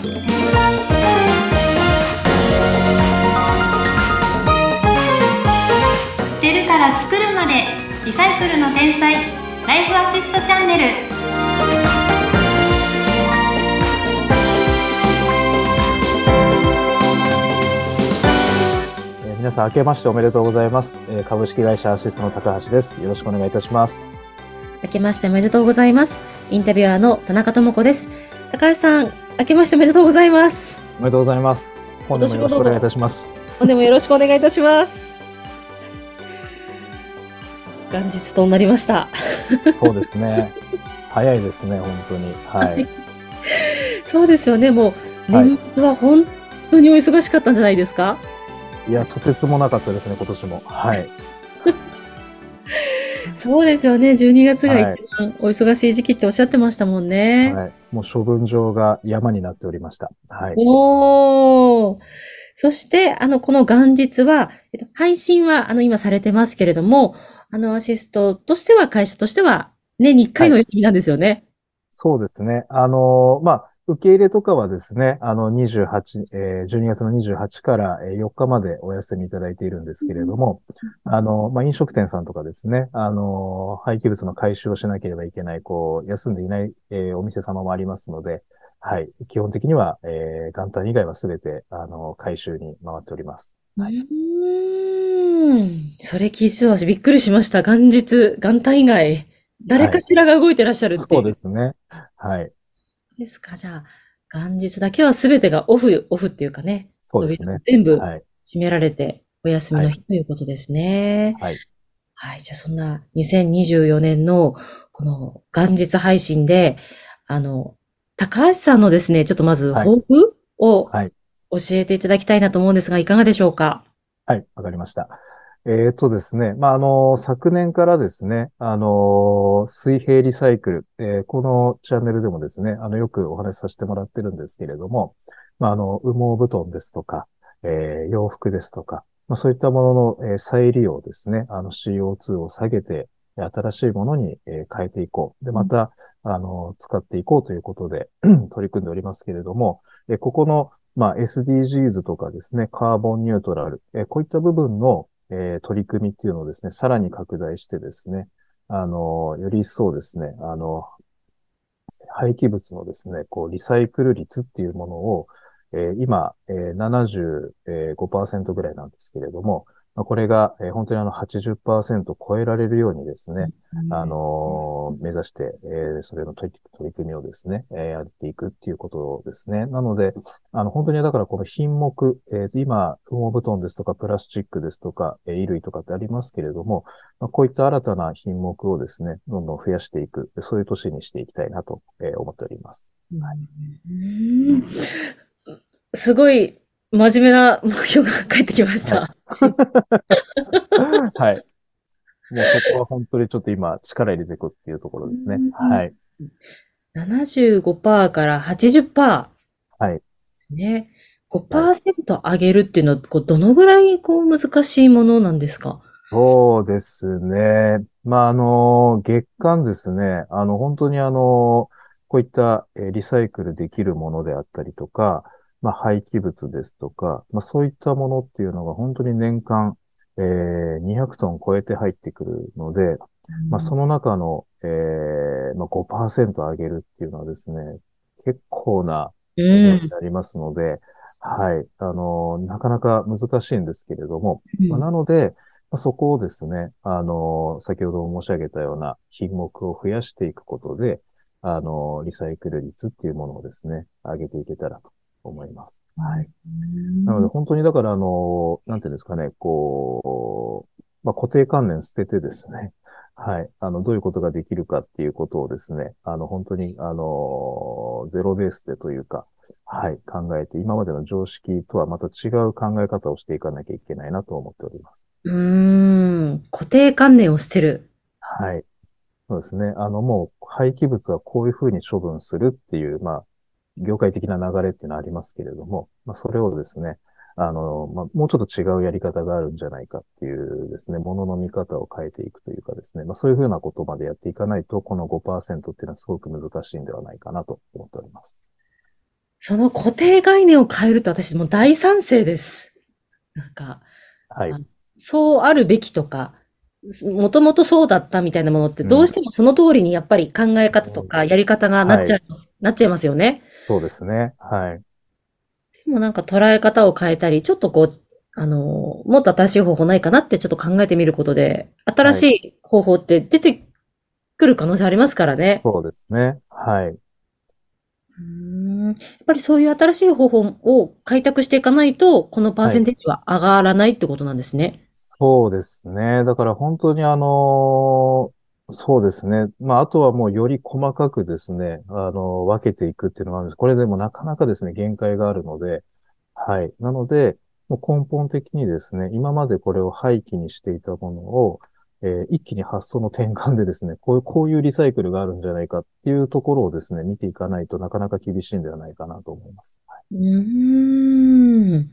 捨てるから作るまでリサイクルの天才ライフアシストチャンネルえー皆さん、明けましておめでとうございます。えー株式会社アシストの高橋です。よろしくお願いいたします。明けましておめでとうございます。インタビュアーの田中智子です。高橋さん、明けましておめでとうございます。おめでとうございます。本年もよろしくお願いいたします。本年もよろしくお願いいたします。元日となりました。そうですね。早いですね、本当に。はい。そうですよね。もう、はい年末は本当にお忙しかったんじゃないですか、いや、とてつもなかったですね、今年も。はい。そうですよね。12月がはい一番お忙しい時期っておっしゃってましたもんね。はい。もう処分場が山になっておりました。はい。おー。そして、あの、この元日は、えっと、配信は、あの、今されてますけれども、あの、アシストとしては、会社としては、年に1回の休みなんですよね。そうですね。あのーまあ、受け入れとかはですね、あの、28、えー12月の28からえー4日までお休みいただいているんですけれども、あの、まあ、飲食店さんとかですね、あの、廃棄物の回収をしなければいけない、こう、休んでいない、えーお店様もありますので、はい。基本的には、えー元旦以外はすべて、あの、回収に回っております。うーん。それ聞いて私びっくりしました。元日、元旦以外、誰かしらが動いてらっしゃるっていう。そうですね。はい。ですか？じゃあ、元日だけは全てがオフ、オフっていうかね。そうですね。全部はい。閉められて、お休みの日ということですね。はい。はい。じゃあ、そんな2024年のこの元日配信で、あの、高橋さんのですね、ちょっとまずはい抱負を教はい。えていただきたいなと思うんですが、いかがでしょうか？はい、わかりました。えっとですね、まあ、あの、昨年からですね、あの、水平リサイクル、えーこのチャンネルでもですね、あの、よくお話しさせてもらってるんですけれども、まあ、あの、羽毛布団ですとか、えー洋服ですとか、まあ、そういったものの、えー再利用ですね、あの、CO2 を下げて、新しいものに、えー変えていこう。で、また、あの、使っていこうということで 取り組んでおりますけれども、えーここの、まあ、SDGs とかですね、カーボンニュートラル、えーこういった部分の、えー取り組みっていうのをですね、さらに拡大してですね、あの、より一層ですね、あの、廃棄物のですね、こう、リサイクル率っていうものを、えー今、えー75%ぐらいなんですけれども、まあこれが、えー本当にあの80%超えられるようにですね、あのー目指して、えーそれの取り組みをですね、えーやっていくっていうことですね。なので、あの、本当にだからこの品目、え今、羽毛布団ですとか、プラスチックですとか、えー衣類とかってありますけれども、まあ、こういった新たな品目をですね、どんどん増やしていく、そういう年にしていきたいなと、えー思っております。うんすごい真面目な目標が返ってきました。はい。もうそこは本当にちょっと今、力入れていくっていうところですねうん。はい。75%から80%はい。ですね。5%上げるっていうのは、こうどのぐらいこう難しいものなんですか？そうですね。まあ、あの、月間ですね。あの、本当にあの、こういったえーリサイクルできるものであったりとか、まあ、廃棄物ですとか、まあ、そういったものっていうのが本当に年間、えー200トン超えて入ってくるので、まあ、その中の、えーまあ、5%上げるっていうのはですね、結構なにん。なりますので、はい。あの、なかなか難しいんですけれども、まあ、うんなので、まあ、そこをですね、あの、先ほども申し上げたような品目を増やしていくことで、あの、リサイクル率っていうものをですね、上げていけたらと思います。はい。なので、本当にだから、あの、なんていうんですかね、こう、まあ、固定観念捨ててですね、はい。あの、どういうことができるかっていうことをですね、あの、本当に、あの、ゼロベースでというか、はい、考えて、今までの常識とはまた違う考え方をしていかなきゃいけないなと思っております。うーん。固定観念を捨てる。はい。そうですね。あの、もう、廃棄物はこういうふうに処分するっていう、まあ、業界的な流れっていうのはありますけれども、まあ、それをですね、あの、まあ、もうちょっと違うやり方があるんじゃないかっていうですね、ものの見方を変えていくというかですね、まあ、そういうふうなことまでやっていかないと、この5%っていうのはすごく難しいんではないかなと思っております。その固定概念を変えると私もう大賛成です。なんか、はいあ。そうあるべきとか、もともとそうだったみたいなものってどうしてもその通りにやっぱり考え方とかやり方がなっちゃいます、なっちゃいますよね。そうですね。はい。でもなんか捉え方を変えたり、ちょっとこう、あの、もっと新しい方法ないかなってちょっと考えてみることで、新しい方法って出てくる可能性ありますからね。そうですね。はい。うーんやっぱりそういう新しい方法を開拓していかないと、このパーセンテージは上がらないってことなんですね。そうですね。だから本当にあのそうですね。まあ、あとはもうより細かくですね、あの、分けていくっていうのがあるんです。これでもなかなかですね、限界があるので、はい。なので、もう根本的にですね、今までこれを廃棄にしていたものを、えー一気に発想の転換でですね、こういう、こういうリサイクルがあるんじゃないかっていうところをですね、見ていかないとなかなか厳しいんではないかなと思います。はいうーん。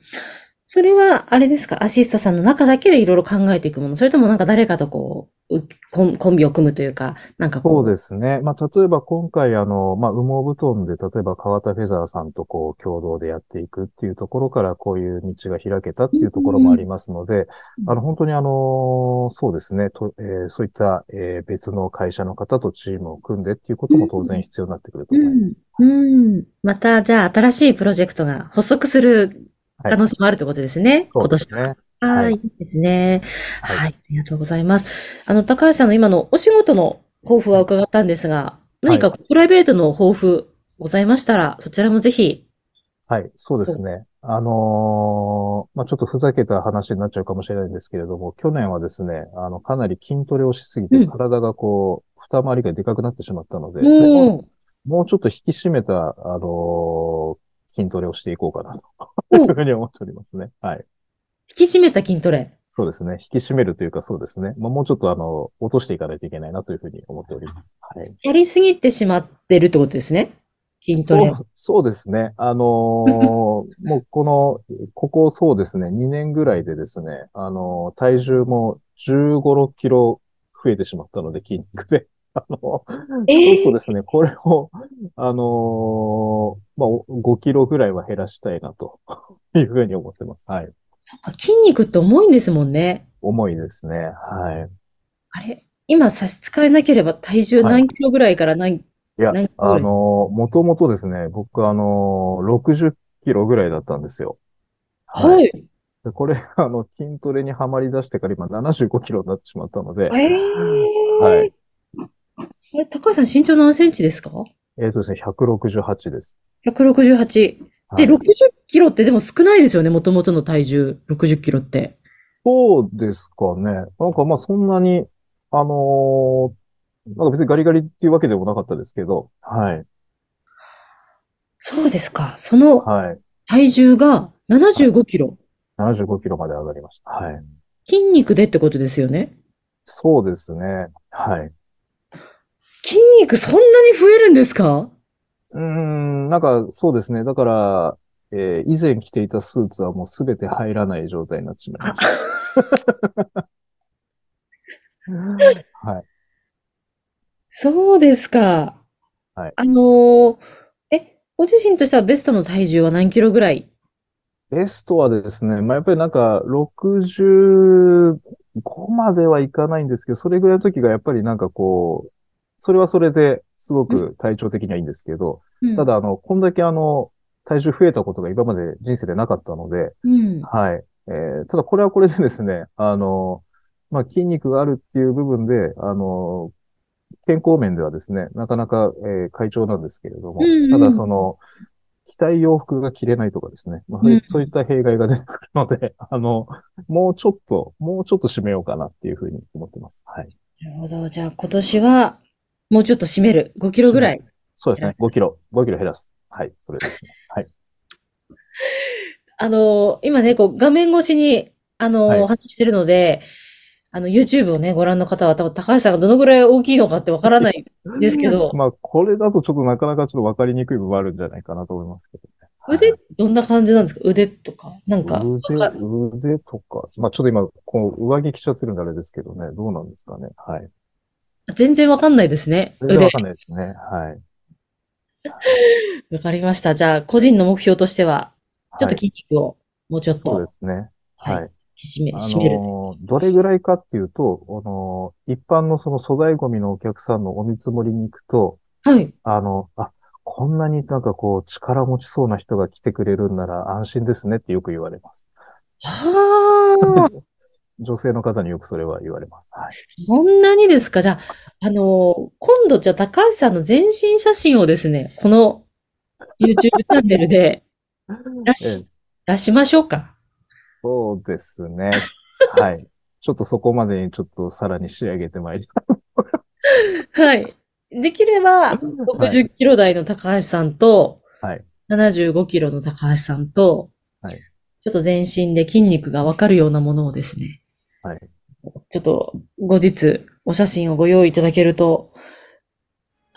それは、あれですか？アシストさんの中だけでいろいろ考えていくもの？それともなんか誰かとこう、うコンビを組むというか、なんかこそうですね。まあ、例えば今回あの、まあ、羽毛布団で、例えば川田フェザーさんとこう、共同でやっていくっていうところから、こういう道が開けたっていうところもありますので、うんあの、本当にあの、そうですね、と、えーそういった、えー別の会社の方とチームを組んでっていうことも当然必要になってくると思います。うん。うん。また、じゃあ、新しいプロジェクトが発足する可能性もあるということですね。そう今年は。は、はいいいいですね。は、はいいありがとうございます。あの、高橋さんの今のお仕事の抱負は伺ったんですが、何かプライベートの抱負ございましたら、そちらもぜひ。はい、そうですね。あのーまあ、ちょっとふざけた話になっちゃうかもしれないんですけれども、去年はですね、あの、かなり筋トレをしすぎてうん体がこう、二回りがでかくなってしまったので、でもおーもうちょっと引き締めた、あのー筋トレをしていこうかなというふうに思っておりますね。はい。引き締めた筋トレ。そうですね。引き締めるというかそうですね。まあ、もうちょっとあの、落としていかないといけないなというふうに思っております。はい。やりすぎてしまってるってことですね。筋トレ。そう、そうですね。あのー もうこの、ここそうですね、2年ぐらいでですね、あのー体重も15、6キロ増えてしまったので、筋肉で。あの、えーちょっとですね、これを、あのーまあ、お5キロぐらいは減らしたいなというふうに思ってます。はい。そっか、筋肉って重いんですもんね。重いですね。はい。あれ今差し支えなければ体重はい何キロぐらいから何、いや何キ、ロぐあのーもともとですね、僕あのー60キロぐらいだったんですよ。はい。でこれ、あの、筋トレにはまり出してから今75キロになってしまったので、えー、はい。あれ、高橋さん身長何センチですか？えっとですね、168です。?168。で、はい60キロってでも少ないですよね、もともとの体重、60キロって。そうですかね。なんかまあそんなに、あのーなんか別にガリガリっていうわけでもなかったですけど、はい。そうですか。そのはい。体重が75キロ。75キロまで上がりました。はい。筋肉でってことですよね？そうですね。はい。筋肉そんなに増えるんですか？うーん、なんかそうですね。だから、えー以前着ていたスーツはもうすべて入らない状態になってしまいました。はい。そうですか。はいあのーえ、ご自身としてはベストの体重は何キロぐらい？ベストはですね、まあ、やっぱりなんか、65まではいかないんですけど、それぐらいの時がやっぱりなんかこう、それはそれですごく体調的にはいいんですけど、ただあの、こんだけあの、体重増えたことが今まで人生でなかったので、うん。はい。えーただこれはこれでですね、あの、まあ、筋肉があるっていう部分で、あの、健康面ではですね、なかなか、えー快調なんですけれども、うんうんただその、着たい洋服が着れないとかですね、まあそういうんそういった弊害が出てくるので、あの、もうちょっと、もうちょっと締めようかなっていうふうに思ってます。はい。なるほど。じゃあ今年はもうちょっと締める。5キロぐらい。そうですね。5キロ、5キロ減らす。はい。それですね。はい。あのー今ね、こう画面越しに、あのーはいお話ししてるので、あの、YouTube をね、ご覧の方は多分高橋さんがどのぐらい大きいのかってわからないんですけど、まあ、これだとちょっとなかなかちょっとわかりにくい部分あるんじゃないかなと思いますけどね。はい腕、どんな感じなんですか？腕とか？なんか、腕、腕とか。まあ、ちょっと今、こう、上着着ちゃってるんであれですけどね。どうなんですかね。はい。全然わかんないですね。腕全然わ。かんないですね。はい。わかりました。じゃあ、個人の目標としては、ちょっと筋肉をもうちょっと、そうですね。はいはい。締め、あ締める。のー、どれぐらいかっていうと、あのー、一般のその粗大ゴミのお客さんのお見積もりに行くと、はい。あの、あ、こんなになんかこう力持ちそうな人が来てくれるんなら安心ですねってよく言われます。はあ、女性の方によくそれは言われます。はい。そんなにですか？じゃあ、あの、今度じゃあ高橋さんの全身写真をですね、この YouTube チャンネルで出えし、出しましょうか。そうですね。はい。ちょっとそこまでにちょっとさらに仕上げてまいりたはい。できれば、60キロ台の高橋さんと、はい。75キロの高橋さんと、はいちょっと全身で筋肉がわかるようなものをですね、はい。ちょっと後日お写真をご用意いただけると、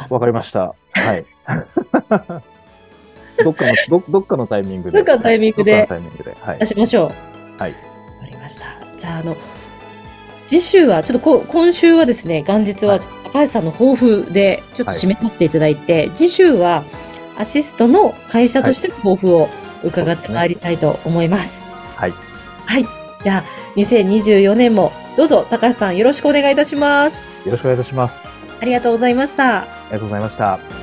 わかりました。はい。どっかの、ど、どっかのタイミングで。どっかのタイミングでどっかのタイミングで。はい出。しましょう。はい。わかりました。じゃあ、あの、次週は、ちょっとこ今週はですね、元日は高橋さんの抱負でちょっと締めさせていただいて、次週はアシストの会社としての抱負を伺ってまいりたいと思います。はい。はい。じゃあ、2024年もどうぞ高橋さんよろしくお願いいたします。よろしくお願いいたします。ありがとうございました。ありがとうございました。